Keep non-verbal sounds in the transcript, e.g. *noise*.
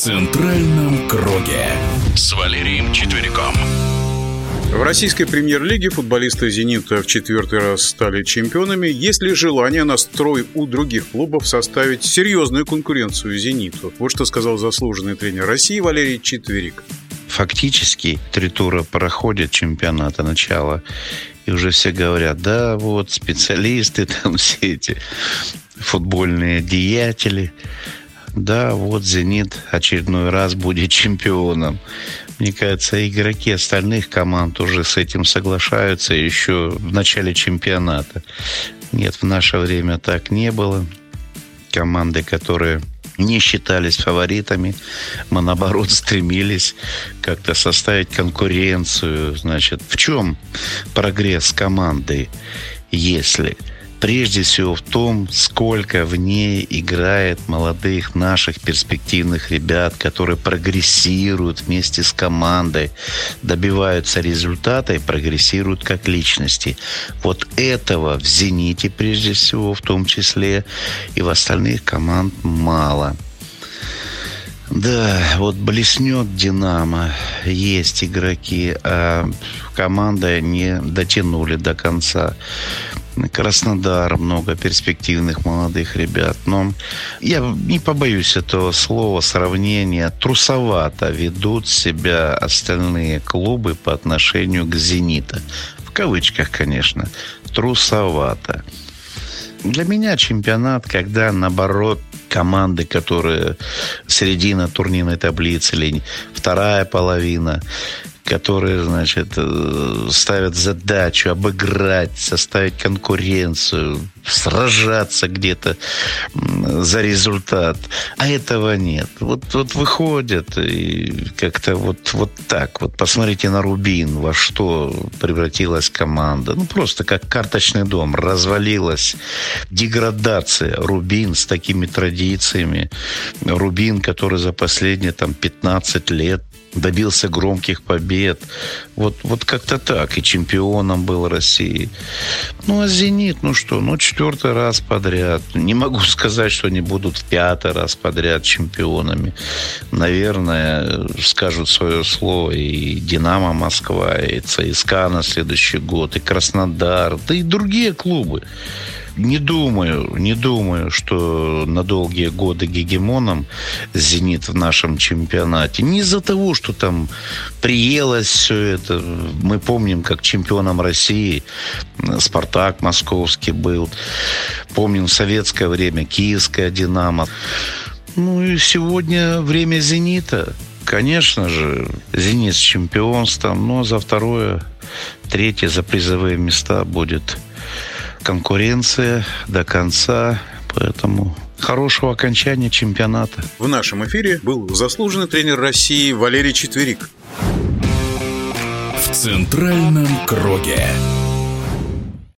центральном круге с Валерием Четвериком. В российской премьер-лиге футболисты «Зенита» в четвертый раз стали чемпионами. Есть ли желание настрой у других клубов составить серьезную конкуренцию «Зениту»? Вот что сказал заслуженный тренер России Валерий Четверик. Фактически три тура проходят чемпионата начала. И уже все говорят, да, вот специалисты, *laughs* там все эти футбольные деятели. Да, вот «Зенит» очередной раз будет *laughs* чемпионом. Мне кажется, игроки остальных команд уже с этим соглашаются еще в начале чемпионата. Нет, в наше время так не было. Команды, которые не считались фаворитами. Мы, наоборот, *laughs* стремились как-то составить конкуренцию. Значит, в чем прогресс команды, если прежде всего в том, сколько в ней играет молодых наших перспективных ребят, которые прогрессируют вместе с командой, добиваются результата и прогрессируют как личности. Вот этого в «Зените» прежде всего в том числе и в остальных команд мало. Да, вот блеснет «Динамо», есть игроки, а команда не дотянули до конца. Краснодар, много перспективных молодых ребят. Но я не побоюсь этого слова, сравнения. Трусовато ведут себя остальные клубы по отношению к «Зенита». В кавычках, конечно. Трусовато. Для меня чемпионат, когда, наоборот, команды, которые середина турнирной таблицы или вторая половина, которые, значит, э, ставят задачу обыграть, составить конкуренцию, сражаться где-то за результат. А этого нет. Вот, вот выходят и как-то вот, вот так. Вот посмотрите на Рубин, во что превратилась команда. Ну, просто как карточный дом. Развалилась деградация. Рубин с такими традициями. Рубин, который за последние там 15 лет добился громких побед. Вот, вот как-то так. И чемпионом был России. Ну, а «Зенит», ну что, ну, четвертый раз подряд. Не могу *laughs* сказать, что они будут в пятый раз подряд чемпионами. Наверное, скажут свое слово и «Динамо Москва», и ЦСКА на следующий год, и «Краснодар», да и другие клубы. Не думаю, не думаю, что на долгие годы гегемоном «Зенит» в нашем чемпионате. Не из-за того, что там приелось все это. Мы помним, как чемпионом России «Спартак» московский был. Помним в советское время «Киевская Динамо». Ну и сегодня время «Зенита». Конечно же, «Зенит» с чемпионством, но за второе, третье, за призовые места будет конкуренция до конца, поэтому хорошего окончания чемпионата. В нашем эфире был заслуженный тренер России Валерий Четверик. В центральном круге.